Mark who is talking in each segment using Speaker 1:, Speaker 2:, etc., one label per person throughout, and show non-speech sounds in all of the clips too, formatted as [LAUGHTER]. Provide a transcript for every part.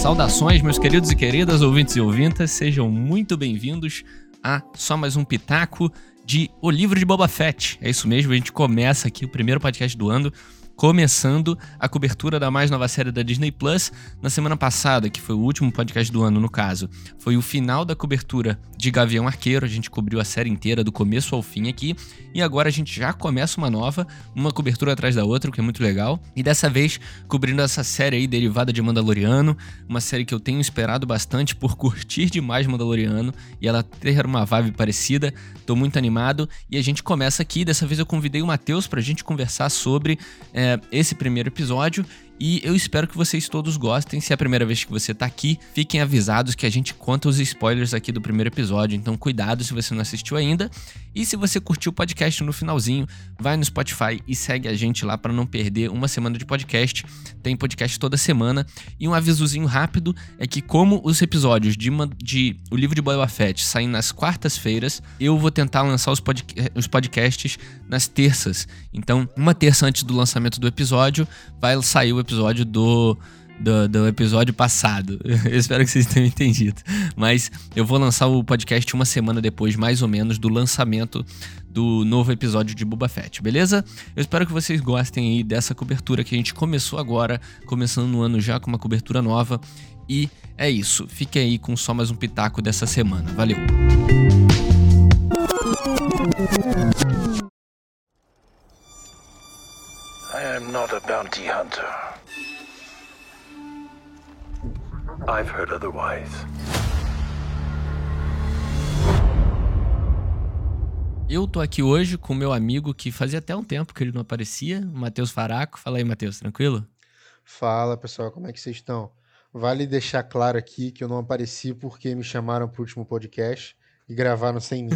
Speaker 1: Saudações, meus queridos e queridas ouvintes e ouvintas, sejam muito bem-vindos a só mais um pitaco de O Livro de Boba Fett. É isso mesmo, a gente começa aqui o primeiro podcast do ano começando a cobertura da mais nova série da Disney Plus na semana passada, que foi o último podcast do ano, no caso. Foi o final da cobertura de Gavião Arqueiro, a gente cobriu a série inteira do começo ao fim aqui, e agora a gente já começa uma nova, uma cobertura atrás da outra, o que é muito legal. E dessa vez cobrindo essa série aí derivada de Mandaloriano, uma série que eu tenho esperado bastante por curtir demais Mandaloriano e ela ter uma vibe parecida. Tô muito animado e a gente começa aqui. Dessa vez eu convidei o Matheus pra gente conversar sobre é, esse primeiro episódio e eu espero que vocês todos gostem. Se é a primeira vez que você tá aqui, fiquem avisados que a gente conta os spoilers aqui do primeiro episódio, então cuidado se você não assistiu ainda. E se você curtiu o podcast no finalzinho, vai no Spotify e segue a gente lá para não perder uma semana de podcast. Tem podcast toda semana. E um avisozinho rápido é que como os episódios de, uma, de O Livro de Boba Fett saem nas quartas-feiras, eu vou tentar lançar os, pod, os podcasts nas terças. Então, uma terça antes do lançamento do episódio, vai sair o episódio do, do, do, episódio passado. [LAUGHS] Eu espero que vocês tenham entendido. Mas eu vou lançar o podcast uma semana depois, mais ou menos, do lançamento do novo episódio de Boba Fett, beleza? Eu espero que vocês gostem aí dessa cobertura que a gente começou agora, começando no ano já com uma cobertura nova. E é isso. Fiquem aí com só mais um pitaco dessa semana. Valeu! I am not a bounty hunter. I've heard otherwise. Eu tô aqui hoje com meu amigo que fazia até um tempo que ele não aparecia, o Matheus Faraco. Fala aí, Matheus, tranquilo?
Speaker 2: Fala, pessoal, como é que vocês estão? Vale deixar claro aqui que eu não apareci porque me chamaram pro último podcast e gravaram sem mim.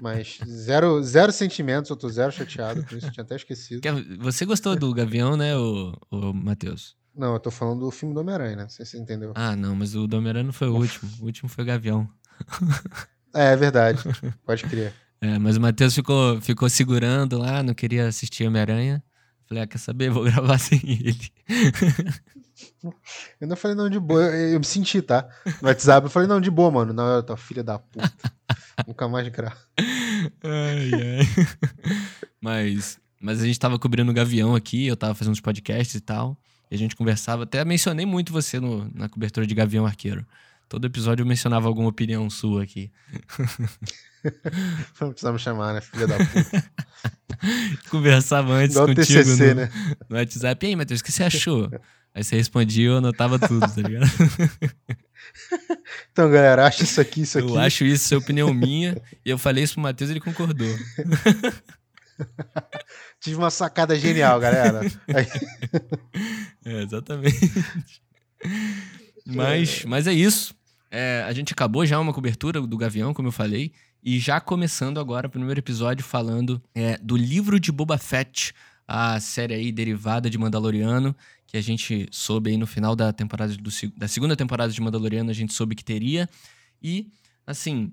Speaker 2: Mas zero, zero sentimentos, eu tô zero chateado por isso, tinha até esquecido.
Speaker 1: Você gostou do Gavião, né, o, o Matheus?
Speaker 2: Não, eu tô falando do filme do Homem-Aranha, né? Não sei se você entendeu.
Speaker 1: Ah, não, mas o do Homem-Aranha não foi o último. O último foi o Gavião.
Speaker 2: É, é verdade. Pode crer. [LAUGHS]
Speaker 1: É, mas o Matheus ficou, ficou segurando lá, não queria assistir Homem-Aranha. Falei, ah, quer saber? Vou [LAUGHS] gravar sem ele. [LAUGHS]
Speaker 2: Eu não falei não de boa, eu, eu, me senti, tá? No WhatsApp eu falei não de boa, mano. Não, eu tô filha da puta. Nunca mais gravo.
Speaker 1: Ai, ai. [LAUGHS] Mas, mas a gente tava cobrindo o Gavião aqui, eu tava fazendo uns podcasts e tal. E a gente conversava, até mencionei muito você no, na cobertura de Gavião Arqueiro. Todo episódio eu mencionava alguma opinião sua aqui.
Speaker 2: Não precisava me chamar, né? Filha da puta. [LAUGHS]
Speaker 1: Conversava antes Igual contigo TCC, no, né? no WhatsApp. E aí, Matheus, o que você achou? Aí você respondia, eu anotava tudo, tá ligado? [LAUGHS]
Speaker 2: então, galera, acho isso aqui, isso aqui.
Speaker 1: Eu acho isso, é opinião minha. E eu falei isso pro Matheus ele concordou. [LAUGHS]
Speaker 2: Tive uma sacada genial, galera.
Speaker 1: é, exatamente. Mas, mas é isso. É, a gente acabou já uma cobertura do Gavião, como eu falei, e já começando agora o primeiro episódio falando é, do livro de Boba Fett, a série aí derivada de Mandaloriano, que a gente soube aí no final da temporada do, da segunda temporada de Mandaloriano, a gente soube que teria. E, assim,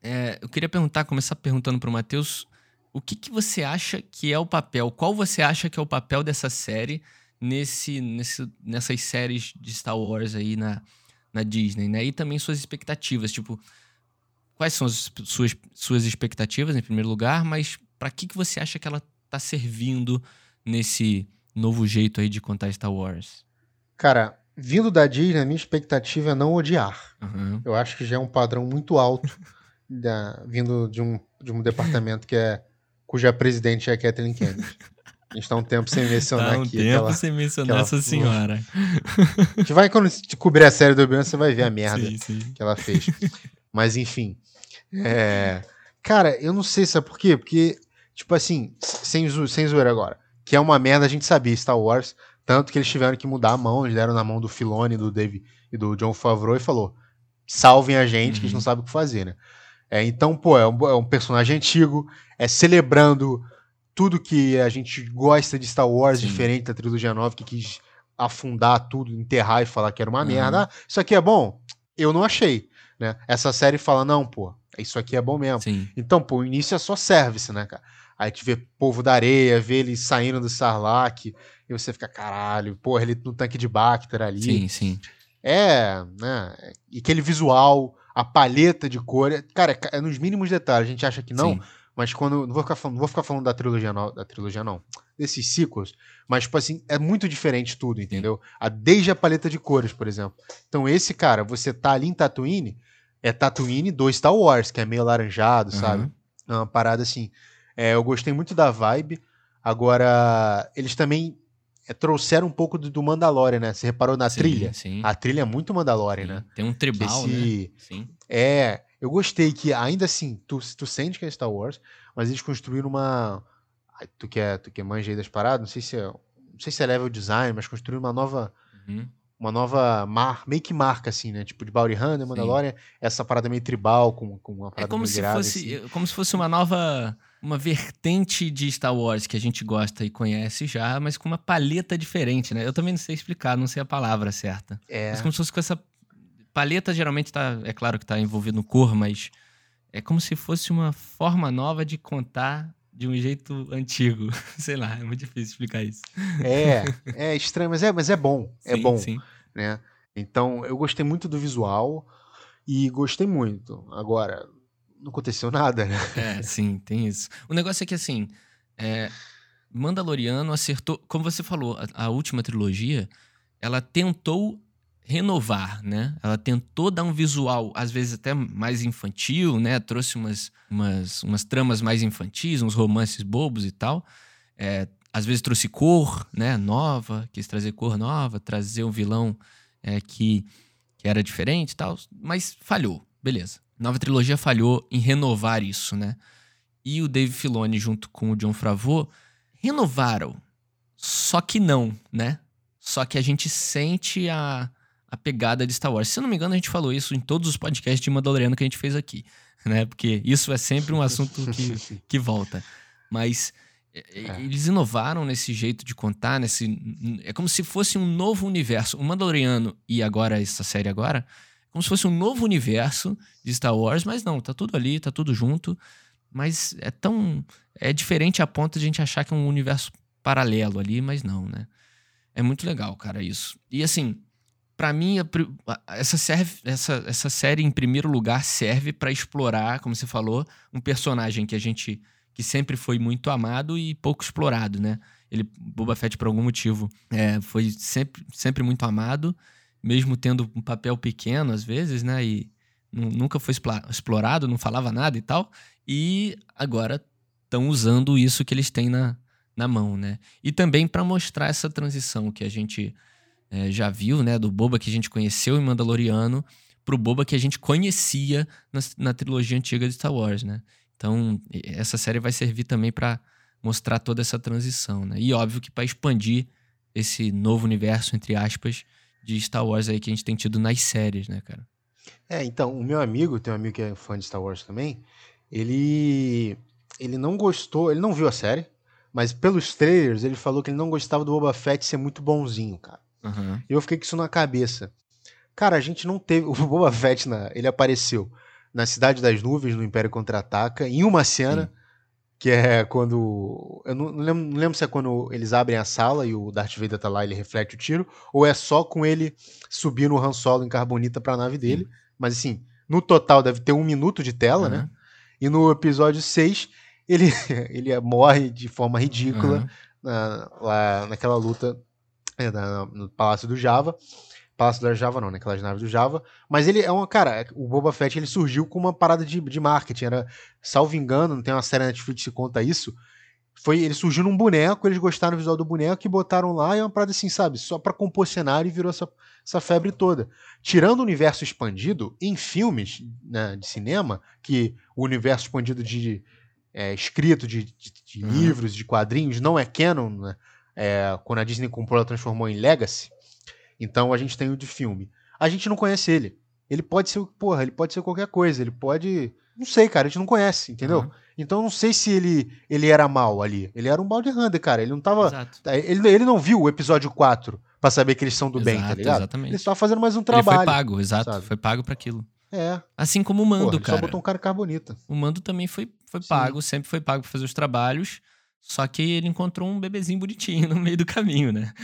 Speaker 1: é, eu queria perguntar, começar perguntando pro Matheus, o que, que você acha que é o papel, qual você acha que é o papel dessa série nesse, nesse, nessas séries de Star Wars aí na, na Disney, né? E também suas expectativas, tipo, quais são as suas, suas expectativas em primeiro lugar, mas para que, que você acha que ela tá servindo nesse novo jeito aí de contar Star Wars?
Speaker 2: Cara, vindo da Disney, a minha expectativa é não odiar. Uhum. Eu acho que já é um padrão muito alto [LAUGHS] da, vindo de um, de um departamento que é cuja presidente é a Kathleen Kennedy. A gente tá um tempo sem mencionar
Speaker 1: tá um
Speaker 2: aqui.
Speaker 1: tempo aquela, sem mencionar essa senhora.
Speaker 2: A gente vai, quando cobrir a série do Obi-Wan, você vai ver a [LAUGHS] merda sim, sim. que ela fez. Mas, enfim. É... Cara, eu não sei, sabe por quê? Porque, tipo assim, sem, zo sem zoeira agora, que é uma merda, a gente sabia, Star Wars, tanto que eles tiveram que mudar a mão, eles deram na mão do Filone, do Dave e do John Favreau e falou, salvem a gente, uhum. que a gente não uhum. sabe o que fazer, né? É, então, pô, é um, é um personagem antigo, é celebrando tudo que a gente gosta de Star Wars, Sim. diferente da trilogia nova, que quis afundar tudo, enterrar e falar que era uma uhum. merda. Ah, isso aqui é bom? Eu não achei. Né? Essa série fala, não, pô, isso aqui é bom mesmo. Sim. Então, pô, o início é só service, né, cara? Aí te vê povo da areia, vê ele saindo do Sarlacc, e você fica, caralho, porra, ele no tanque de Bacter ali.
Speaker 1: Sim, sim.
Speaker 2: É, né? E aquele visual, a paleta de cor. Cara, é, é nos mínimos detalhes. A gente acha que não, sim. mas quando. Não vou ficar falando, não vou ficar falando da trilogia, não, da trilogia, não. Desses ciclos. Mas, tipo assim, é muito diferente tudo, entendeu? A, desde a paleta de cores, por exemplo. Então, esse cara, você tá ali em Tatooine, é Tatooine do Star Wars, que é meio alaranjado, uhum. sabe? É uma parada assim. É, eu gostei muito da vibe. Agora, eles também é, trouxeram um pouco do, do Mandalorian, né? Você reparou na sim, trilha? Sim. A trilha é muito Mandalorian, sim. né?
Speaker 1: Tem um tribal,
Speaker 2: Esse... né? Sim. É, eu gostei que ainda assim, tu, tu sente que é Star Wars, mas eles construíram uma... Tu que é, tu que é manja aí das paradas, não sei se é, não sei se é level design, mas construíram uma nova... Uhum uma nova mar, meio que marca, assim, né? Tipo de Bounty Hunter, Mandalorian, essa parada meio tribal, com, com uma parada
Speaker 1: É como se, fosse,
Speaker 2: assim.
Speaker 1: como se fosse uma nova uma vertente de Star Wars que a gente gosta e conhece já, mas com uma paleta diferente, né? Eu também não sei explicar, não sei a palavra certa. É. Mas como se fosse com essa paleta, geralmente tá, é claro que tá envolvido no cor, mas é como se fosse uma forma nova de contar de um jeito antigo. [LAUGHS] sei lá, é muito difícil explicar isso.
Speaker 2: É, é estranho, mas é, mas é bom. É sim, é bom, sim. Né? Então, eu gostei muito do visual e gostei muito. Agora, não aconteceu [LAUGHS] nada, né?
Speaker 1: É, sim, tem isso. O negócio é que, assim, é, Mandaloriano acertou. Como você falou, a, a, última trilogia, ela tentou renovar, né? Ela tentou dar um visual, às vezes até mais infantil, né? Trouxe umas, umas, umas tramas mais infantis, uns romances bobos e tal. É, às vezes trouxe cor, né? Nova, quis trazer cor nova, trazer um vilão é, que, que era diferente e tal, mas falhou, beleza nova trilogia falhou em renovar isso, né? E o Dave Filoni, junto com o John Favreau, renovaram. Só que não, né? Só que a gente sente a, a pegada de Star Wars. Se eu não me engano, a gente falou isso em todos os podcasts de Mandaloriano que a gente fez aqui, né? Porque isso é sempre um assunto que, que volta. Mas é, é. eles inovaram nesse jeito de contar, nesse é como se fosse um novo universo. O Mandaloriano e agora essa série agora como se fosse um novo universo de Star Wars, mas não, tá tudo ali, tá tudo junto. Mas é tão. É diferente a ponto de a gente achar que é um universo paralelo ali, mas não, né? É muito legal, cara, isso. E assim, para mim, essa, serve, essa, essa série, em primeiro lugar, serve para explorar, como você falou, um personagem que a gente. Que sempre foi muito amado e pouco explorado, né? Ele, Boba Fett, por algum motivo, é, foi sempre, sempre muito amado mesmo tendo um papel pequeno às vezes, né? E nunca foi explorado, não falava nada e tal. E agora estão usando isso que eles têm na, na mão, né? E também para mostrar essa transição que a gente é, já viu, né? Do Boba que a gente conheceu em Mandaloriano pro Boba que a gente conhecia na, na trilogia antiga de Star Wars, né? Então, essa série vai servir também para mostrar toda essa transição, né? E óbvio que para expandir esse novo universo, entre aspas, de Star Wars aí que a gente tem tido nas séries, né, cara?
Speaker 2: É, então, o meu amigo, tem um amigo que é fã de Star Wars também, ele ele não gostou, ele não viu a série, mas pelos trailers ele falou que ele não gostava do Boba Fett ser muito bonzinho, cara. Uhum. E eu fiquei com isso na cabeça. Cara, a gente não teve. [LAUGHS] O Boba Fett, na, ele apareceu na Cidade das Nuvens, no Império Contra-Ataca, em uma cena. Sim que é quando. Eu não, não, lembro, não, lembro, se é quando eles abrem a sala e o Darth Vader tá lá e ele reflete o tiro, ou é só com ele subir no Han Solo em carbonita pra nave dele. Sim. Mas assim, no total deve ter um minuto de tela, uhum. né? E no episódio 6, ele, [LAUGHS] ele morre de forma ridícula uhum. na, lá naquela luta é, na, no Palácio do Java. Palácio da Java não, né? Aquelas naves do Java. Mas ele é uma, cara, o Boba Fett ele surgiu com uma parada de, de marketing. Era, salvo engano, não tem uma série na Netflix que conta isso. Foi, ele surgiu num boneco, eles gostaram do visual do boneco e botaram lá, e é uma parada assim, sabe? Só pra compor cenário e virou essa, essa febre toda. Tirando o universo expandido, em filmes né, de cinema, que o universo expandido de é, escrito, de, de, de uhum. livros, de quadrinhos, não é canon, né? É, quando a Disney comprou, ela transformou em Legacy. Então a gente tem o de filme. A gente não conhece ele. Ele pode ser, porra, ele pode ser qualquer coisa, ele pode. Não sei, cara, a gente não conhece, entendeu? Uhum. Então não sei se ele, ele era mal ali. Ele era um balde hunter, cara. Ele não tava. Exato. Ele, ele não viu o episódio 4 pra saber que eles são do Exato, bem, tá ligado? Exatamente. Ele só fazendo mais um trabalho.
Speaker 1: Ele foi pago, exato. Sabe? Foi pago para aquilo.
Speaker 2: É.
Speaker 1: Assim como o Mando, Porra, cara.
Speaker 2: Só botou um cara carbonita.
Speaker 1: O Mando também foi, foi pago, sempre foi pago para fazer os trabalhos. Só que ele encontrou um bebezinho bonitinho no meio do caminho, né?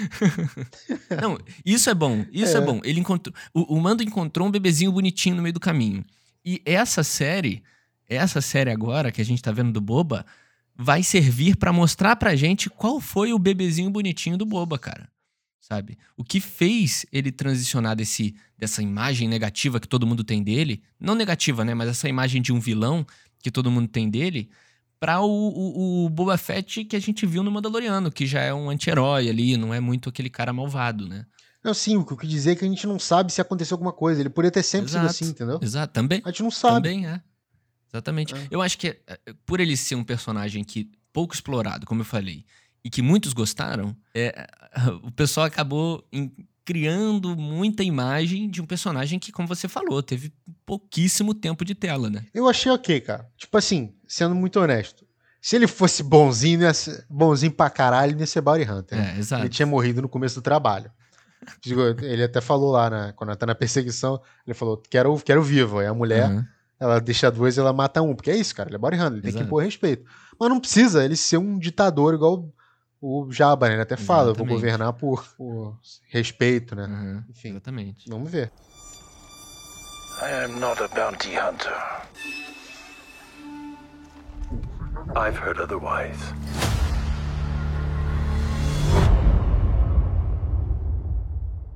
Speaker 1: [LAUGHS] Não, isso é bom, isso é, é bom. Ele encontrou, o, o, Mando encontrou um bebezinho bonitinho no meio do caminho. E essa série, essa série agora que a gente tá vendo do Boba, vai servir para mostrar pra gente qual foi o bebezinho bonitinho do Boba, cara. Sabe? O que fez ele transicionar desse, dessa imagem negativa que todo mundo tem dele, não negativa, né, mas essa imagem de um vilão que todo mundo tem dele, para o, o, o, Boba Fett que a gente viu no Mandaloriano, que já é um anti-herói ali, não é muito aquele cara malvado, né?
Speaker 2: Não, sim, o que eu quis dizer é que a gente não sabe se aconteceu alguma coisa. Ele poderia ter sempre
Speaker 1: exato,
Speaker 2: sido assim, entendeu?
Speaker 1: Exato, também.
Speaker 2: A gente não sabe.
Speaker 1: Também é. Exatamente. É. Eu acho que é, por ele ser um personagem que pouco explorado, como eu falei, e que muitos gostaram, é, [LAUGHS] o pessoal acabou em, criando muita imagem de um personagem que, como você falou, teve pouquíssimo tempo de tela, né?
Speaker 2: Eu achei ok, cara. Tipo assim, sendo muito honesto. Se ele fosse bonzinho, bonzinho pra caralho, ele ia ser Bounty Hunter.
Speaker 1: Né? É, exato.
Speaker 2: Ele tinha morrido no começo do trabalho. [LAUGHS] Ele até falou lá, né, quando tá na perseguição, ele falou, quero, quero vivo. Aí a mulher, uhum. ela deixa duas e ela mata um. Porque é isso, cara, ele é Bounty Hunter, ele tem que impor respeito. Mas não precisa ele ser um ditador igual o Jabba, né? Ele até fala, vou governar por, por, respeito, né?
Speaker 1: Uhum, Enfim, exatamente.
Speaker 2: Vamos ver. I am not a bounty hunter.
Speaker 1: I've heard otherwise.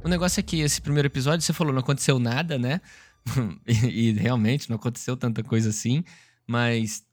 Speaker 1: O negócio é que esse primeiro episódio, você falou, não aconteceu nada, né? [LAUGHS] e, e realmente não aconteceu tanta coisa assim, mas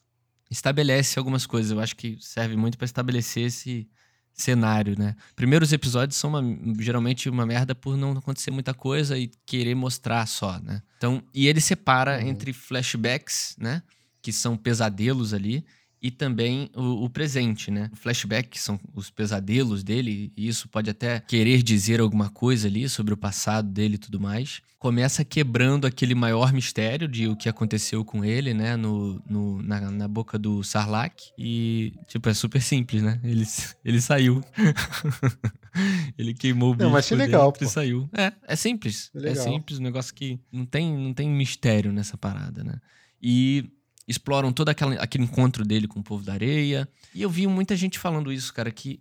Speaker 1: estabelece algumas coisas. Eu acho que serve muito para estabelecer esse, cenário, né? Primeiros episódios são uma, geralmente uma merda por não acontecer muita coisa e querer mostrar só, né? Então, e ele separa uhum. entre flashbacks, né? Que são pesadelos ali, e também o, o, presente, né? O flashback, que são os pesadelos dele, e isso pode até querer dizer alguma coisa ali sobre o passado dele e tudo mais. Começa quebrando aquele maior mistério de o que aconteceu com ele, né? No, no na, na, boca do Sarlacc. E, tipo, é super simples, né? Ele, ele saiu. [LAUGHS] ele queimou o bicho. Não,
Speaker 2: mas é legal,
Speaker 1: e saiu. É, é simples. É, é simples, um negócio que não tem, não tem mistério nessa parada, né? E exploram todo aquela, aquele encontro dele com o povo da areia. E eu vi muita gente falando isso, cara, que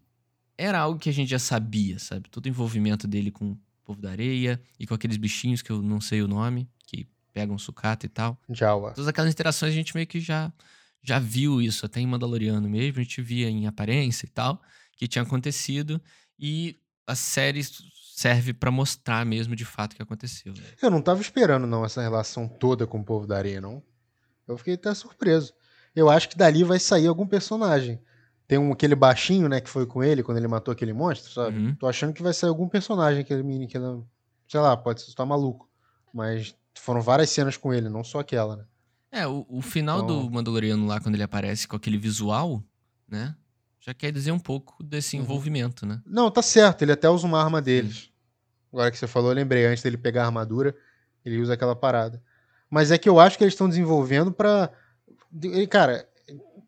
Speaker 1: era algo que a gente já sabia, sabe? Todo o envolvimento dele com o povo da areia e com aqueles bichinhos que eu não sei o nome, que pegam sucata e tal.
Speaker 2: Jawa.
Speaker 1: Todas aquelas interações a gente meio que já, já viu isso, até em Mandaloriano mesmo, a gente via em aparência e tal, que tinha acontecido. E a série serve para mostrar mesmo de fato o que aconteceu.
Speaker 2: Eu não tava esperando, não, essa relação toda com o povo da areia, não. Eu fiquei até surpreso. Eu acho que dali vai sair algum personagem. Tem um, aquele baixinho, né, que foi com ele quando ele matou aquele monstro, sabe? Uhum. Tô achando que vai sair algum personagem, aquele menino que sei lá, pode estar maluco. Mas foram várias cenas com ele, não só aquela, né?
Speaker 1: É, o, o final então... do Mandaloriano lá, quando ele aparece com aquele visual, né? Já quer dizer um pouco desse uhum. envolvimento, né?
Speaker 2: Não, tá certo, ele até usa uma arma deles. Agora que você falou, eu lembrei, antes dele pegar a armadura, ele usa aquela parada. Mas é que eu acho que eles estão desenvolvendo para Cara,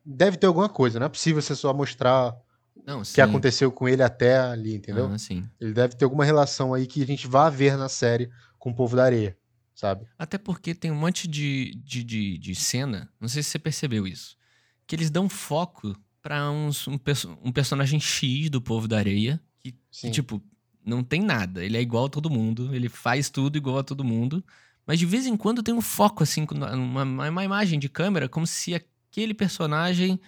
Speaker 2: deve ter alguma coisa. Não é possível você só mostrar o que aconteceu com ele até ali, entendeu?
Speaker 1: Ah, sim.
Speaker 2: Ele deve ter alguma relação aí que a gente vá ver na série com o povo da areia, sabe?
Speaker 1: Até porque tem um monte de, de, de, de cena, não sei se você percebeu isso, que eles dão foco pra uns, um, um personagem X do povo da areia, que, que, tipo, não tem nada. Ele é igual a todo mundo, ele faz tudo igual a todo mundo. Mas de vez em quando tem um foco, assim, uma, uma imagem de câmera, como se aquele personagem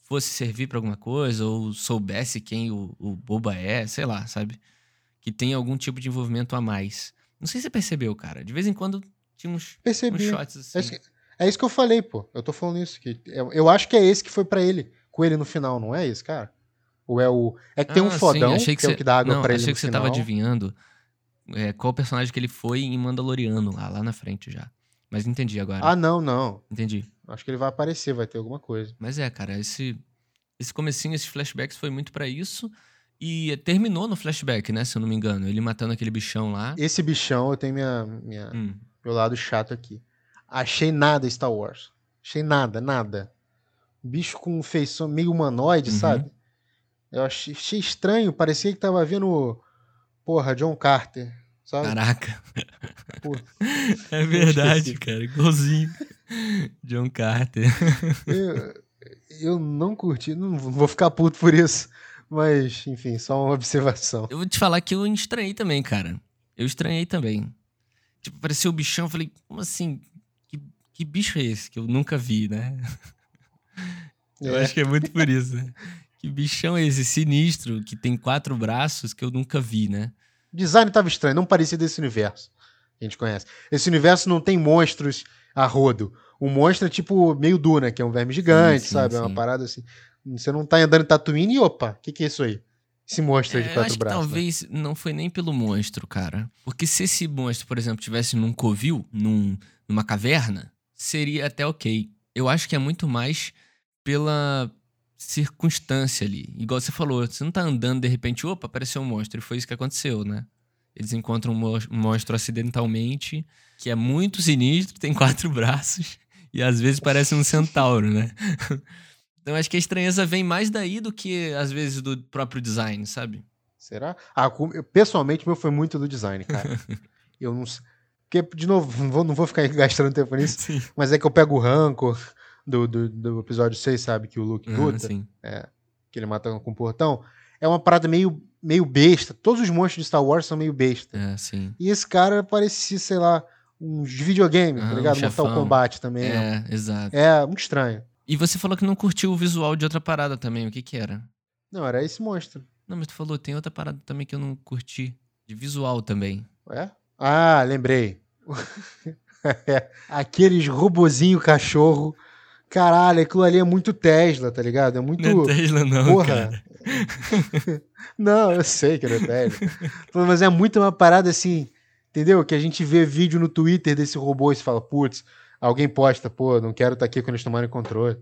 Speaker 1: fosse servir para alguma coisa, ou soubesse quem o, o Boba é, sei lá, sabe? Que tem algum tipo de envolvimento a mais. Não sei se você percebeu, cara. De vez em quando tinha uns,
Speaker 2: Percebi.
Speaker 1: uns shots assim.
Speaker 2: É, é isso que eu falei, pô. Eu tô falando isso. Que eu, eu acho que é esse que foi para ele, com ele no final, não é esse, cara? Ou é o. É que tem um ah, fodão, que, que é o que dá água não, pra ele.
Speaker 1: Achei
Speaker 2: que
Speaker 1: você
Speaker 2: final.
Speaker 1: tava adivinhando é, qual personagem que ele foi em Mandaloriano, lá, lá na frente já. Mas entendi agora.
Speaker 2: Ah, não, não.
Speaker 1: Entendi.
Speaker 2: Acho que ele vai aparecer, vai ter alguma coisa.
Speaker 1: Mas é, cara, esse, esse comecinho, esses flashbacks foi muito para isso. E terminou no flashback, né? Se eu não me engano. Ele matando aquele bichão lá.
Speaker 2: Esse bichão, eu tenho minha, minha, hum. meu lado chato aqui. Achei nada Star Wars. Achei nada, nada. Bicho com feição meio humanoide, uhum. sabe? Eu achei, achei, estranho. Parecia que tava vendo Porra, John Carter, sabe?
Speaker 1: Caraca. [LAUGHS] é verdade, cara. Igualzinho. John Carter. [LAUGHS]
Speaker 2: Eu, eu não curti, não vou ficar puto por isso. Mas, enfim, só uma observação.
Speaker 1: Eu vou te falar que eu estranhei também, cara. Eu estranhei também. Tipo, apareceu o bichão, eu falei, como assim? Que, que bicho é esse que eu nunca vi, né? [LAUGHS] É. Eu acho que é muito por isso, né? Que bichão é esse sinistro que tem quatro braços que eu nunca vi, né?
Speaker 2: O design tava estranho, não parecia desse universo que a gente conhece. Esse universo não tem monstros a rodo. O monstro é tipo meio Duna, que é um verme gigante, sim, sim, sabe? É uma parada assim. Você não tá andando em Tatooine e opa, o que, que é isso aí? Esse monstro é, de quatro
Speaker 1: acho
Speaker 2: braços.
Speaker 1: Que né? talvez né? não foi nem pelo monstro, cara. Porque se esse monstro, por exemplo, tivesse num covil, num, numa caverna, seria até ok. Eu acho que é muito mais pela circunstância ali. Igual você falou, você não tá andando de repente, opa, apareceu um monstro. E foi isso que aconteceu, né? Eles encontram um monstro acidentalmente, que é muito sinistro, tem quatro braços, [LAUGHS] e às vezes parece um centauro, né? [LAUGHS] Então acho que a estranheza vem mais daí do que, às vezes, do próprio design, sabe?
Speaker 2: Será? Ah, pessoalmente, meu foi muito do design, cara. [LAUGHS] eu não sei. Porque, de novo, não vou, não vou ficar gastando tempo nisso, sim. mas é que eu pego o rancor do, do, do episódio 6, sabe? Que o Luke uhum, luta. Sim. É, que ele mata com o portão. É uma parada meio, meio besta. Todos os monstros de Star Wars são meio besta.
Speaker 1: É, sim.
Speaker 2: E esse cara parecia, sei lá, uns videogames, uhum, tá ligado? Um Mortal Kombat também.
Speaker 1: É, é, exato.
Speaker 2: É, muito estranho.
Speaker 1: E você falou que não curtiu o visual de outra parada também. O que que era?
Speaker 2: Não, era esse monstro.
Speaker 1: Não, mas tu falou, tem outra parada também que eu não curti. De visual também.
Speaker 2: É? Ah, lembrei. [LAUGHS] Aqueles robozinho cachorro. Caralho, aquilo ali é muito Tesla, tá ligado? É muito.
Speaker 1: Não é Tesla, não. Porra. [LAUGHS]
Speaker 2: Não, eu sei que não é Tesla. Mas é muito uma parada assim, entendeu? Que a gente vê vídeo no Twitter desse robô e se fala, putz, Alguém posta, pô, não quero estar tá aqui quando eles tomarem controle.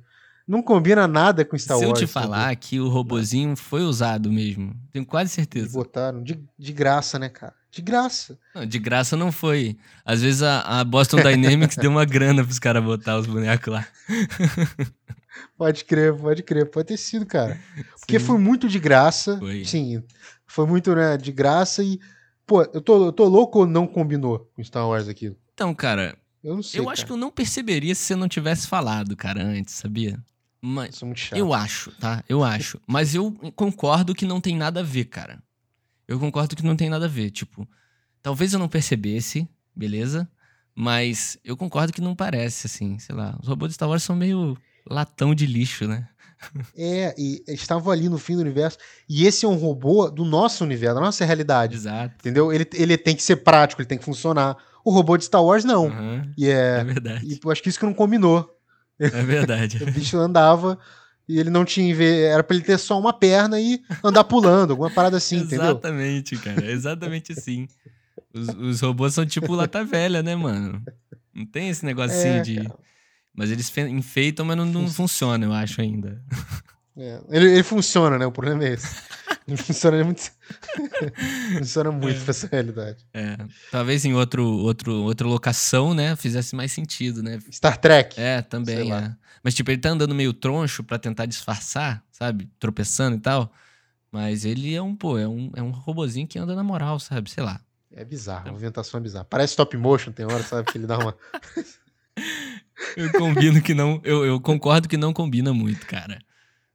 Speaker 2: Não combina nada com Star Wars.
Speaker 1: Se eu te falar sabe? que o robozinho foi usado mesmo, tenho quase certeza.
Speaker 2: Botaram de, de graça, né, cara? De graça.
Speaker 1: Não, de graça não foi. Às vezes a, a Boston Dynamics [LAUGHS] deu uma grana pros caras botar os bonecos lá. [LAUGHS]
Speaker 2: pode crer, pode crer. Pode ter sido, cara. Porque Sim. foi muito de graça.
Speaker 1: Foi.
Speaker 2: Sim, foi muito né, de graça e... Pô, eu tô, eu tô louco ou não combinou com Star Wars aquilo?
Speaker 1: Então, cara,
Speaker 2: eu não sei.
Speaker 1: Eu cara. acho que eu não perceberia se você não tivesse falado, cara, antes, sabia? Mas
Speaker 2: muito chato.
Speaker 1: eu acho, tá? Eu acho. Mas eu concordo que não tem nada a ver, cara. Eu concordo que não tem nada a ver. Tipo, talvez eu não percebesse, beleza? Mas eu concordo que não parece, assim, sei lá. Os robôs de Star Wars são meio latão de lixo, né? [LAUGHS]
Speaker 2: É, e estavam ali no fim do universo. E esse é um robô do nosso universo, da nossa realidade.
Speaker 1: Exato.
Speaker 2: Entendeu? Ele, ele tem que ser prático, ele tem que funcionar. O robô de Star Wars, não.
Speaker 1: Uhum,
Speaker 2: e é,
Speaker 1: é verdade.
Speaker 2: E eu acho que isso que não combinou.
Speaker 1: É verdade. [LAUGHS]
Speaker 2: o bicho andava e ele não tinha. Era pra ele ter só uma perna e andar pulando, alguma parada assim, entendeu?
Speaker 1: Exatamente, cara. Exatamente assim. Os, os, robôs são tipo lata velha, né, mano? Não tem esse negocinho é, de. Cara. Mas eles enfeitam, mas não, não funciona, eu acho ainda.
Speaker 2: É, ele, ele, funciona, né? O problema é esse. [LAUGHS] Ele funciona muito. [LAUGHS] funciona muito é. pra essa realidade.
Speaker 1: É. Talvez em outro, outro, outra locação, né? Fizesse mais sentido, né?
Speaker 2: Star Trek.
Speaker 1: É, também. É. Mas, tipo, ele tá andando meio troncho para tentar disfarçar, sabe? Tropeçando e tal. Mas ele é um, pô, é um, é um robozinho que anda na moral, sabe? Sei lá.
Speaker 2: É bizarro, a movimentação é bizarra. Parece stop motion, tem hora, sabe? Que ele dá uma. [LAUGHS]
Speaker 1: eu combino que não. Eu, eu concordo que não combina muito, cara.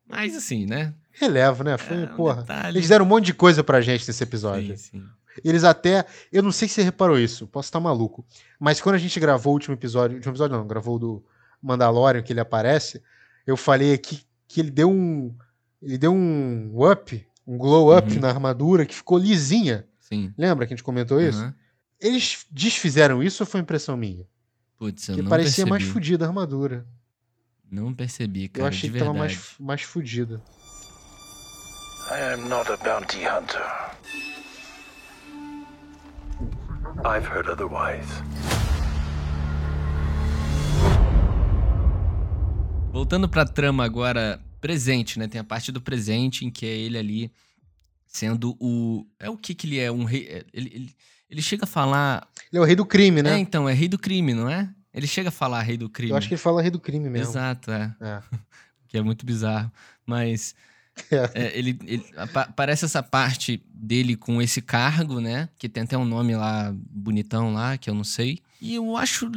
Speaker 1: Mas assim, né?
Speaker 2: Relevo, né? Foi, é, um porra. Detalhe. Eles deram um monte de coisa pra gente nesse episódio.
Speaker 1: Sim, sim.
Speaker 2: Eles até. Eu não sei se você reparou isso, posso estar maluco. Mas quando a gente gravou o último episódio. O último episódio não, gravou do Mandalorian, que ele aparece. Eu falei aqui que ele deu um. Ele deu um up, um glow up uhum. na armadura que ficou lisinha.
Speaker 1: Sim.
Speaker 2: Lembra que a gente comentou isso? Uhum. Eles desfizeram isso ou foi impressão minha?
Speaker 1: Putz, eu
Speaker 2: que
Speaker 1: não
Speaker 2: parecia
Speaker 1: percebi.
Speaker 2: mais fodida a armadura.
Speaker 1: Não percebi, cara.
Speaker 2: Eu achei
Speaker 1: que
Speaker 2: verdade. tava mais, mais fodida. I am not a bounty hunter.
Speaker 1: I've heard otherwise. Voltando pra trama agora presente, né? Tem a parte do presente em que é ele ali sendo o. É o que que ele é? Um rei. É, ele, ele, ele chega a falar.
Speaker 2: Ele é o rei do crime, né?
Speaker 1: É, então, é rei do crime, não é? Ele chega a falar rei do crime.
Speaker 2: Eu acho que ele fala rei do crime mesmo.
Speaker 1: Exato, é. é. [LAUGHS] que é muito bizarro. Mas [LAUGHS] é. É, ele, ele aparece essa parte dele com esse cargo, né? Que tem até um nome lá bonitão lá, que eu não sei. E eu acho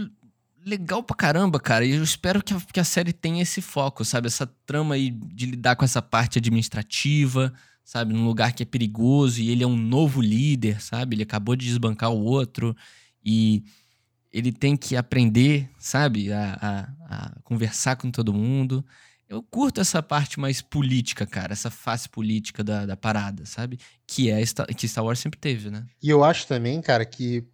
Speaker 1: legal pra caramba, cara. E eu espero que a, que a série tenha esse foco, sabe? Essa trama aí de lidar com essa parte administrativa, sabe? Num lugar que é perigoso e ele é um novo líder, sabe? Ele acabou de desbancar o outro e ele tem que aprender, sabe? A, a, a conversar com todo mundo. Eu curto essa parte mais política, cara, essa face política da, da parada, sabe? Que é que Star Wars sempre teve, né?
Speaker 2: E eu acho também, cara, que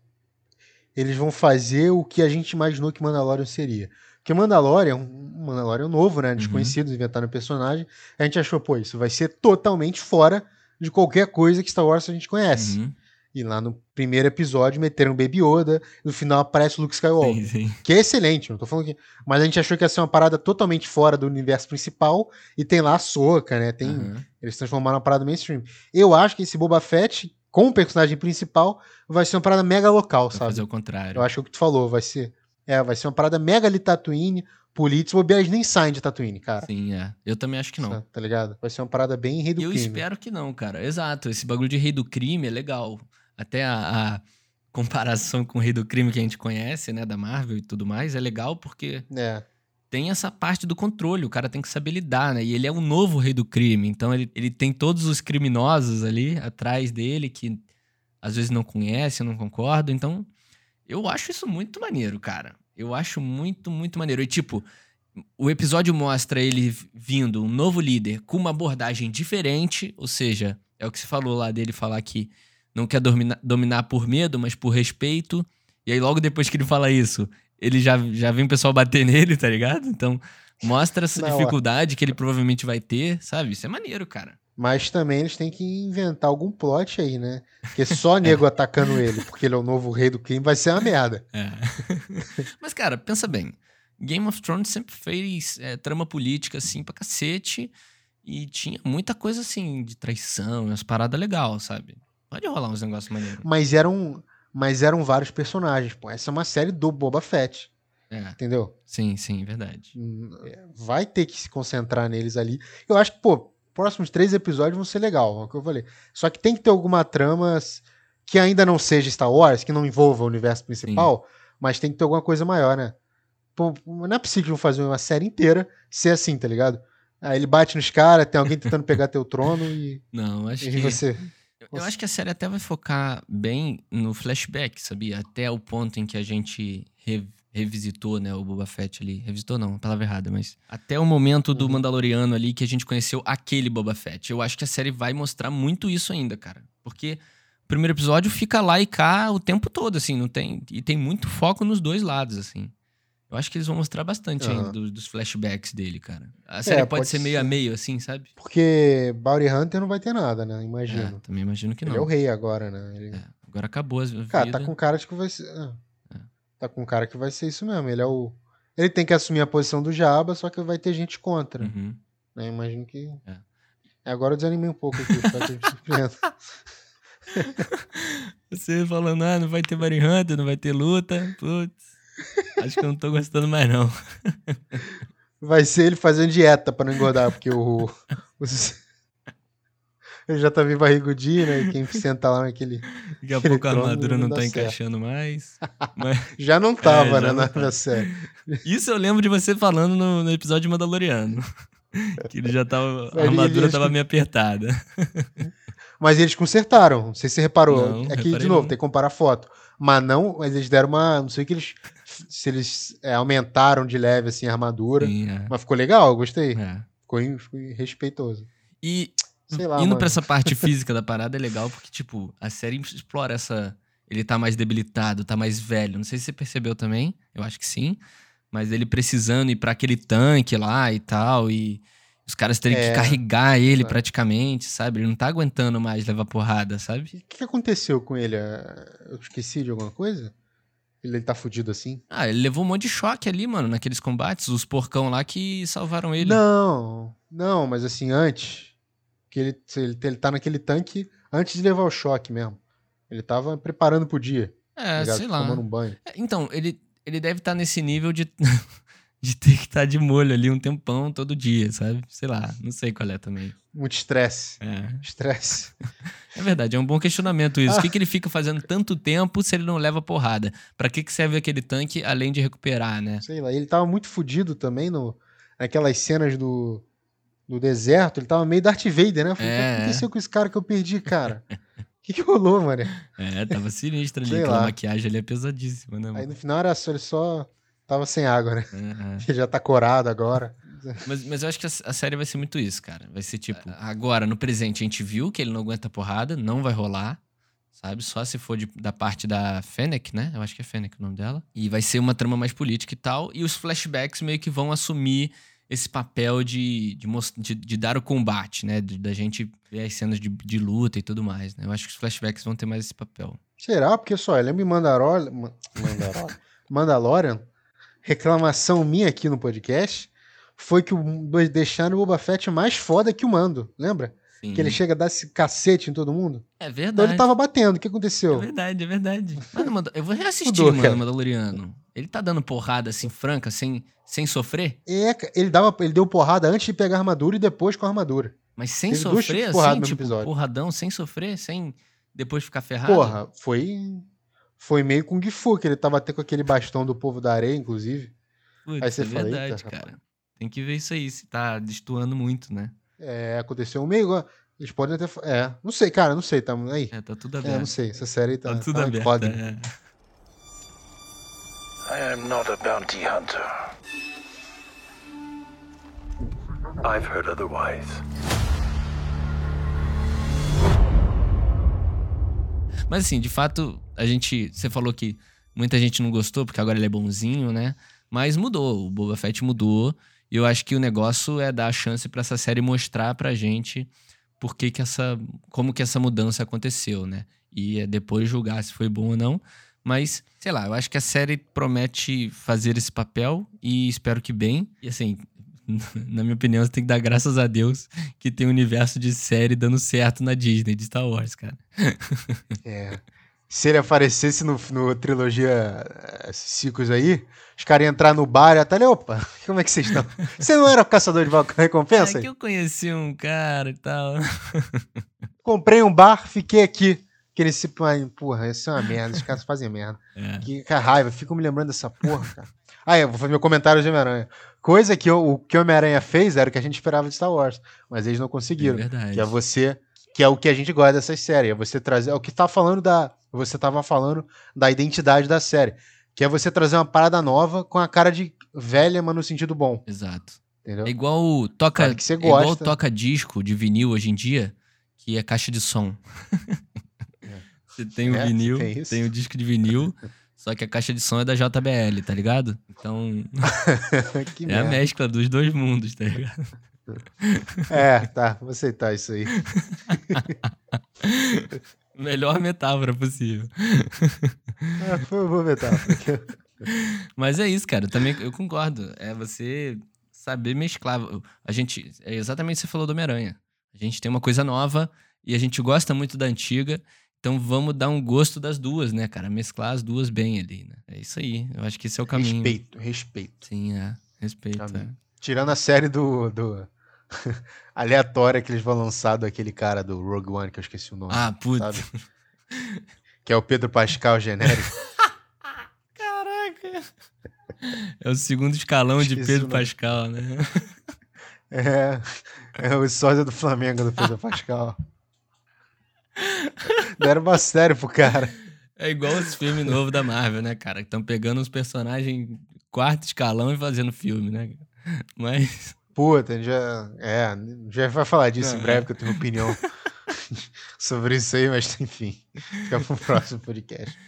Speaker 2: eles vão fazer o que a gente imaginou que Mandalorian seria. Porque Mandalorian, um Mandalorian novo, né? Desconhecido, uhum. inventaram o personagem. A gente achou, pô, isso vai ser totalmente fora de qualquer coisa que Star Wars a gente conhece. Uhum. E lá no primeiro episódio meteram o Baby Yoda, no final aparece o Luke Skywalker. Sim, sim. Que é excelente, não tô falando que. Mas a gente achou que ia ser uma parada totalmente fora do universo principal. E tem lá a Soca, né? Tem, uhum. Eles transformaram uma parada mainstream. Eu acho que esse Boba Fett, com o personagem principal, vai ser uma parada mega local, vai sabe?
Speaker 1: fazer o contrário.
Speaker 2: Eu acho que o que tu falou, vai ser. É, vai ser uma parada mega ali Tatooine, políticos, bobeares nem saem de Tatooine, cara.
Speaker 1: Sim, é. Eu também acho que não.
Speaker 2: Tá ligado? Vai ser uma parada bem rei do
Speaker 1: eu
Speaker 2: crime.
Speaker 1: Eu espero que não, cara. Exato. Esse bagulho de rei do crime é legal. Até a, a, [LAUGHS] comparação com o Rei do Crime que a gente conhece, né, da Marvel e tudo mais, é legal porque
Speaker 2: é.
Speaker 1: tem essa parte do controle, o cara tem que saber lidar, né? E ele é o novo Rei do Crime, então ele, ele tem todos os criminosos ali atrás dele que às vezes não conhecem, não concordam, então eu acho isso muito maneiro, cara. Eu acho muito, muito maneiro. E tipo, o episódio mostra ele vindo, um novo líder, com uma abordagem diferente, ou seja, é o que se falou lá dele falar que não quer dominar, dominar por medo, mas por respeito. E aí, logo depois que ele fala isso, ele já, já vem o pessoal bater [LAUGHS] nele, tá ligado? Então, mostra essa não, dificuldade que ele provavelmente vai ter, sabe? Isso é maneiro, cara.
Speaker 2: Mas também eles têm que inventar algum plot aí, né? Porque só [LAUGHS] nego atacando ele, porque ele é o novo rei do crime, vai ser uma merda.
Speaker 1: É. [LAUGHS] Mas, cara, pensa bem. Game of Thrones sempre fez é, trama política, assim, pra cacete. E tinha muita coisa, assim, de traição, umas paradas legais, sabe? Pode rolar uns negócios maneiros.
Speaker 2: Mas eram, mas eram vários personagens, pô. Essa é uma série do Boba Fett. É. Entendeu?
Speaker 1: Sim, sim, verdade.
Speaker 2: Hum, vai ter que se concentrar neles ali. Eu acho que, pô, próximos três episódios vão ser legal, é o que eu falei. Só que tem que ter alguma trama que ainda não seja Star Wars, que não envolva o universo principal, sim. mas tem que ter alguma coisa maior, né? Pô, não é possível fazer uma série inteira ser assim, tá ligado? Aí ele bate nos caras, tem alguém tentando pegar teu trono e.
Speaker 1: Não, acho
Speaker 2: e
Speaker 1: que.
Speaker 2: Você...
Speaker 1: Eu acho que a série até vai focar bem no flashback, sabia? Até o ponto em que a gente re revisitou, né, o Boba Fett ali. Revisitou não, palavra errada, mas até o momento do uhum. Mandaloriano ali que a gente conheceu aquele Boba Fett. Eu acho que a série vai mostrar muito isso ainda, cara. Porque o primeiro episódio fica lá e cá o tempo todo, assim, não tem e tem muito foco nos dois lados, assim. Eu acho que eles vão mostrar bastante uhum. ainda dos, dos, flashbacks dele, cara. A série é, pode, pode, ser meio ser. a meio, assim, sabe?
Speaker 2: Porque Bounty Hunter não vai ter nada, né? Imagino.
Speaker 1: É, também imagino que não.
Speaker 2: Ele é o rei agora, né? Ele...
Speaker 1: É, agora acabou as
Speaker 2: Cara, tá com cara de que vai ser... Ah, é. Tá com cara que vai ser isso mesmo. Ele é o... Ele tem que assumir a posição do Jabba, só que vai ter gente contra.
Speaker 1: Uhum.
Speaker 2: Né? Imagino que... É. é agora eu desanimei um pouco aqui. [LAUGHS]
Speaker 1: Você falando, ah, não vai ter Bounty Hunter, não vai ter luta. Putz. Acho que eu não tô gostando mais, não.
Speaker 2: Vai ser ele fazendo dieta pra não engordar, porque o. [LAUGHS] ele já tá bem barrigudinho, né? E quem senta lá naquele.
Speaker 1: Daqui a pouco a armadura não, não tá certo. encaixando mais. [LAUGHS] Mas...
Speaker 2: Já não tava, é, né? Na, tá. série.
Speaker 1: Isso eu lembro de você falando no, no episódio de Mandaloriano. [LAUGHS] Que ele já tava. A armadura eles... tava meio apertada.
Speaker 2: Mas eles consertaram. Não sei se você reparou. Não, Aqui, de novo, não. tem que comparar a foto. Mas não, mas eles deram uma. Não sei o que eles se eles é, aumentaram de leve assim a armadura. Sim, é. Mas ficou legal, gostei. É. Ficou, ficou respeitoso.
Speaker 1: E lá, indo pra essa parte [LAUGHS] física da parada é legal porque, tipo, a série explora essa. Ele tá mais debilitado, tá mais velho. Não sei se você percebeu também, eu acho que sim. Mas ele precisando ir para aquele tanque lá e tal. E os caras terem é, que carregar ele praticamente, sabe? Ele não tá aguentando mais levar porrada, sabe?
Speaker 2: O que, que aconteceu com ele? Eu esqueci de alguma coisa? Ele tá fudido assim?
Speaker 1: Ah, ele levou um monte de choque ali, mano, naqueles combates. Os porcão lá que salvaram ele.
Speaker 2: Não, não, mas assim, antes. Que ele, ele, ele tá naquele tanque antes de levar o choque mesmo. Ele tava preparando pro dia.
Speaker 1: É, tá sei lá.
Speaker 2: Tomando um banho.
Speaker 1: É, então, ele, ele deve estar tá nesse nível de. [LAUGHS] de ter que estar tá de molho ali um tempão todo dia, sabe? Sei lá, não sei qual é também.
Speaker 2: Muito estresse. É. Estresse. [LAUGHS]
Speaker 1: É verdade, é um bom questionamento isso. Ah. O que, que ele fica fazendo tanto tempo se ele não leva porrada? Para que, que serve aquele tanque além de recuperar, né?
Speaker 2: Sei lá, ele tava muito fodido também no, naquelas cenas do, do deserto. Ele tava meio Darth Vader, né? Eu falei, é. o que aconteceu com esse cara que eu perdi, cara? O [LAUGHS] que, que rolou, mano?
Speaker 1: É, tava sinistro ali. Aquela maquiagem ali é pesadíssima, né?
Speaker 2: Mano? Aí no final era só, ele só tava sem água, né? Uhum. [LAUGHS] Já tá corado agora.
Speaker 1: Mas, mas eu acho que a, a, série vai ser muito isso, cara. Vai ser tipo, agora, no presente, a gente viu que ele não aguenta porrada, não vai rolar, sabe? Só se for de, da parte da Fennec, né? Eu acho que é Fennec o nome dela. E vai ser uma trama mais política e tal. E os flashbacks meio que vão assumir esse papel de, de, de, de dar o combate, né? Da gente ver as cenas de, de luta e tudo mais, né? Eu acho que os flashbacks vão ter mais esse papel.
Speaker 2: Será? Porque só, eu lembro em Mandalorian, Mandalorian [LAUGHS] reclamação minha aqui no podcast foi que o, deixaram o Boba Fett mais foda que o Mando, lembra? Sim. Que ele chega a dar esse cacete em todo mundo.
Speaker 1: É verdade.
Speaker 2: Então ele tava batendo. O que aconteceu?
Speaker 1: É verdade, é verdade. Mano, eu vou reassistir, Mudou, mano, Mandaloriano. Ele tá dando porrada assim, franca, sem, sem sofrer?
Speaker 2: É, ele, dava, ele deu porrada antes de pegar a armadura e depois com a armadura.
Speaker 1: Mas sem Teve sofrer, assim, tipo, episódio. porradão, sem sofrer, sem depois ficar ferrado?
Speaker 2: Porra, foi foi meio com Gifu, que ele tava até com aquele bastão do povo da areia, inclusive.
Speaker 1: Putz, aí você é fala, verdade, cara. Tem que ver isso aí, se tá destoando muito, né?
Speaker 2: É, aconteceu meio. Eles podem até. É, não sei, cara, não sei, tá aí.
Speaker 1: É, tá tudo aberto. É,
Speaker 2: não sei, essa série tá,
Speaker 1: tá tudo tá aberto. É. I am not a bounty hunter. I've heard otherwise. Mas assim, de fato, a gente. Você falou que muita gente não gostou porque agora ele é bonzinho, né? Mas mudou, o Boba Fett mudou. E eu acho que o negócio é dar a chance para essa série mostrar pra gente por que, que essa. como que essa mudança aconteceu, né? E é depois julgar se foi bom ou não. Mas, sei lá, eu acho que a série promete fazer esse papel e espero que bem. E assim, [LAUGHS] na minha opinião, você tem que dar graças a Deus que tem um universo de série dando certo na Disney, de Star Wars, cara.
Speaker 2: É. [LAUGHS] Se ele aparecesse no, no trilogia eh, Cicos aí, os caras iam entrar no bar e até, opa, [LAUGHS] como é que vocês estão? Você não era o caçador de recompensa?
Speaker 1: É que eu conheci um cara e tal. [LAUGHS]
Speaker 2: Comprei um bar, fiquei aqui. Aquele se porra, isso é uma merda, os caras fazem merda. [LAUGHS] É. Que, que raiva, fico me lembrando dessa porra, cara. Ah, eu vou fazer meu comentário de Homem-Aranha. Coisa que eu, o que o Homem-Aranha fez era o que a gente esperava de Star Wars, mas eles não conseguiram. É verdade. Que é você, que é o que a gente gosta dessas séries, é você trazer, é o que tá falando da, você tava falando da identidade da série, que é você trazer uma parada nova com a cara de velha, mas no sentido bom.
Speaker 1: Exato. Entendeu? É igual toca, que você gosta. É igual toca disco de vinil hoje em dia, que é caixa de som. [LAUGHS] Você tem o é, vinil, tem, tem, o disco de vinil, [LAUGHS] só que a caixa de som é da JBL, tá ligado? Então. [LAUGHS] é merda. a mescla dos dois mundos, tá ligado?
Speaker 2: É, tá, vou aceitar isso aí.
Speaker 1: Melhor metáfora possível.
Speaker 2: É, foi uma boa metáfora. [LAUGHS]
Speaker 1: Mas é isso, cara. Eu também eu concordo. É você saber mesclar. A gente. É exatamente o que você falou do Homem-Aranha. A gente tem uma coisa nova e a gente gosta muito da antiga. Então vamos dar um gosto das duas, né, cara? Mesclar as duas bem ali, né? É isso aí. Eu acho que esse é o caminho.
Speaker 2: Respeito, respeito.
Speaker 1: Sim, é. Respeito. É.
Speaker 2: Tirando a série do, do [LAUGHS] aleatória que eles vão lançar daquele cara do Rogue One, que eu esqueci o nome.
Speaker 1: Ah, putz.
Speaker 2: Que é o Pedro Pascal genérico. [LAUGHS]
Speaker 1: Caraca! É o segundo escalão de Pedro Pascal, né? [LAUGHS]
Speaker 2: É, é o sósia do Flamengo do Pedro Pascal. Deram uma série pro cara.
Speaker 1: É igual os filmes novos da Marvel, né, cara? Que estão pegando os personagens quarto escalão e fazendo filme, né? Mas.
Speaker 2: Puta, já. É, já vai falar disso em breve, é. que eu tenho opinião [LAUGHS] sobre isso aí, mas enfim. Fica pro próximo podcast.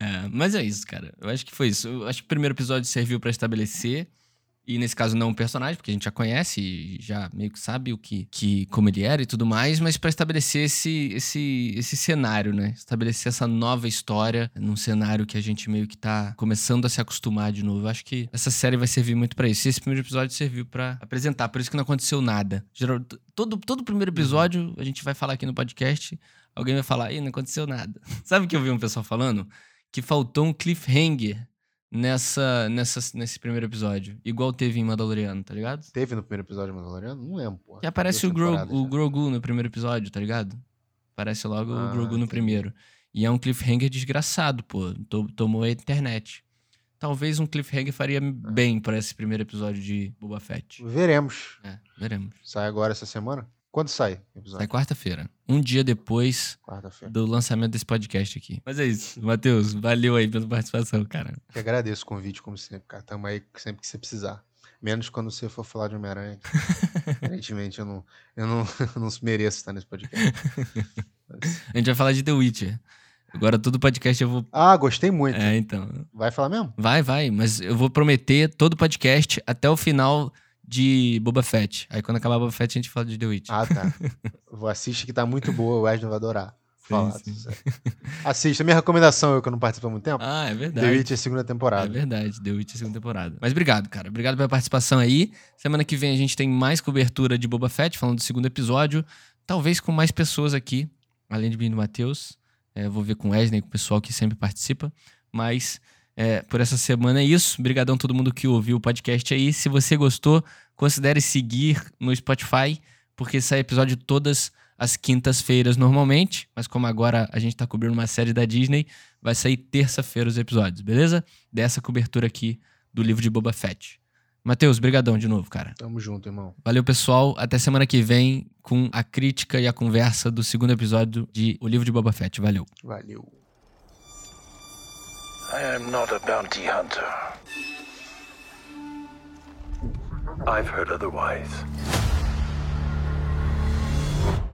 Speaker 1: É, mas é isso, cara. Eu acho que foi isso. Eu acho que o primeiro episódio serviu para estabelecer e nesse caso não um personagem, porque a gente já conhece e já meio que sabe o que, que como ele era e tudo mais, mas para estabelecer esse, esse, esse cenário, né? Estabelecer essa nova história num cenário que a gente meio que tá começando a se acostumar de novo. Eu acho que essa série vai servir muito para isso. E esse primeiro episódio serviu para apresentar, por isso que não aconteceu nada. Geral, todo, todo primeiro episódio a gente vai falar aqui no podcast, alguém vai falar, e não aconteceu nada. [LAUGHS] Sabe o que eu vi um pessoal falando? Que faltou um cliffhanger nessa, nessa, nesse primeiro episódio. Igual teve em Mandaloriano, tá ligado?
Speaker 2: Teve no primeiro episódio de Mandaloriano? Não lembro, porra.
Speaker 1: E aparece o, Gro o Grogu no primeiro episódio, tá ligado? Aparece logo ah, o Grogu no primeiro. E é um cliffhanger desgraçado, pô. Tomou a internet. Talvez um cliffhanger faria é. bem para esse primeiro episódio de Boba Fett.
Speaker 2: Veremos.
Speaker 1: É, veremos.
Speaker 2: Sai agora essa semana? Quando sai
Speaker 1: o episódio? Sai quarta-feira. Um dia depois do lançamento desse podcast aqui. Mas é isso. Matheus, valeu aí pela participação, cara.
Speaker 2: Eu agradeço o convite, como sempre, cara. Tamo aí sempre que você precisar. Menos quando você for falar de Homem-Aranha. [LAUGHS] Aparentemente, eu não, eu, não, [LAUGHS] eu não mereço estar nesse podcast.
Speaker 1: Mas... A gente vai falar de The Witcher. Agora todo podcast eu vou.
Speaker 2: Ah, gostei muito.
Speaker 1: É, então.
Speaker 2: Vai falar mesmo?
Speaker 1: Vai, vai. Mas eu vou prometer todo podcast até o final de Boba Fett. Aí quando acabar Boba Fett a gente fala de The Witch.
Speaker 2: Ah, tá. [LAUGHS] vou assistir que tá muito boa, o Wesley vai adorar. Falar, sim, sim. Assista. Minha recomendação, eu que não participo há muito tempo.
Speaker 1: Ah, é verdade.
Speaker 2: The Witch é segunda temporada. É
Speaker 1: verdade, The Witch é segunda temporada. Mas obrigado, cara. Obrigado pela participação aí. Semana que vem a gente tem mais cobertura de Boba Fett, falando do segundo episódio. Talvez com mais pessoas aqui, além de mim e do Matheus. É, vou ver com o Wesley, com o pessoal que sempre participa. Mas é, por essa semana é isso. Obrigadão a todo mundo que ouviu o podcast aí. Se você gostou, considere seguir no Spotify, porque sai episódio todas as quintas-feiras normalmente. Mas como agora a gente tá cobrindo uma série da Disney, vai sair terça-feira os episódios, beleza? Dessa cobertura aqui do livro de Boba Fett. Matheus, brigadão de novo, cara.
Speaker 2: Tamo junto, irmão.
Speaker 1: Valeu, pessoal. Até semana que vem com a crítica e a conversa do segundo episódio de O Livro de Boba Fett. Valeu.
Speaker 2: Valeu.
Speaker 3: I am not a bounty hunter. I've heard otherwise.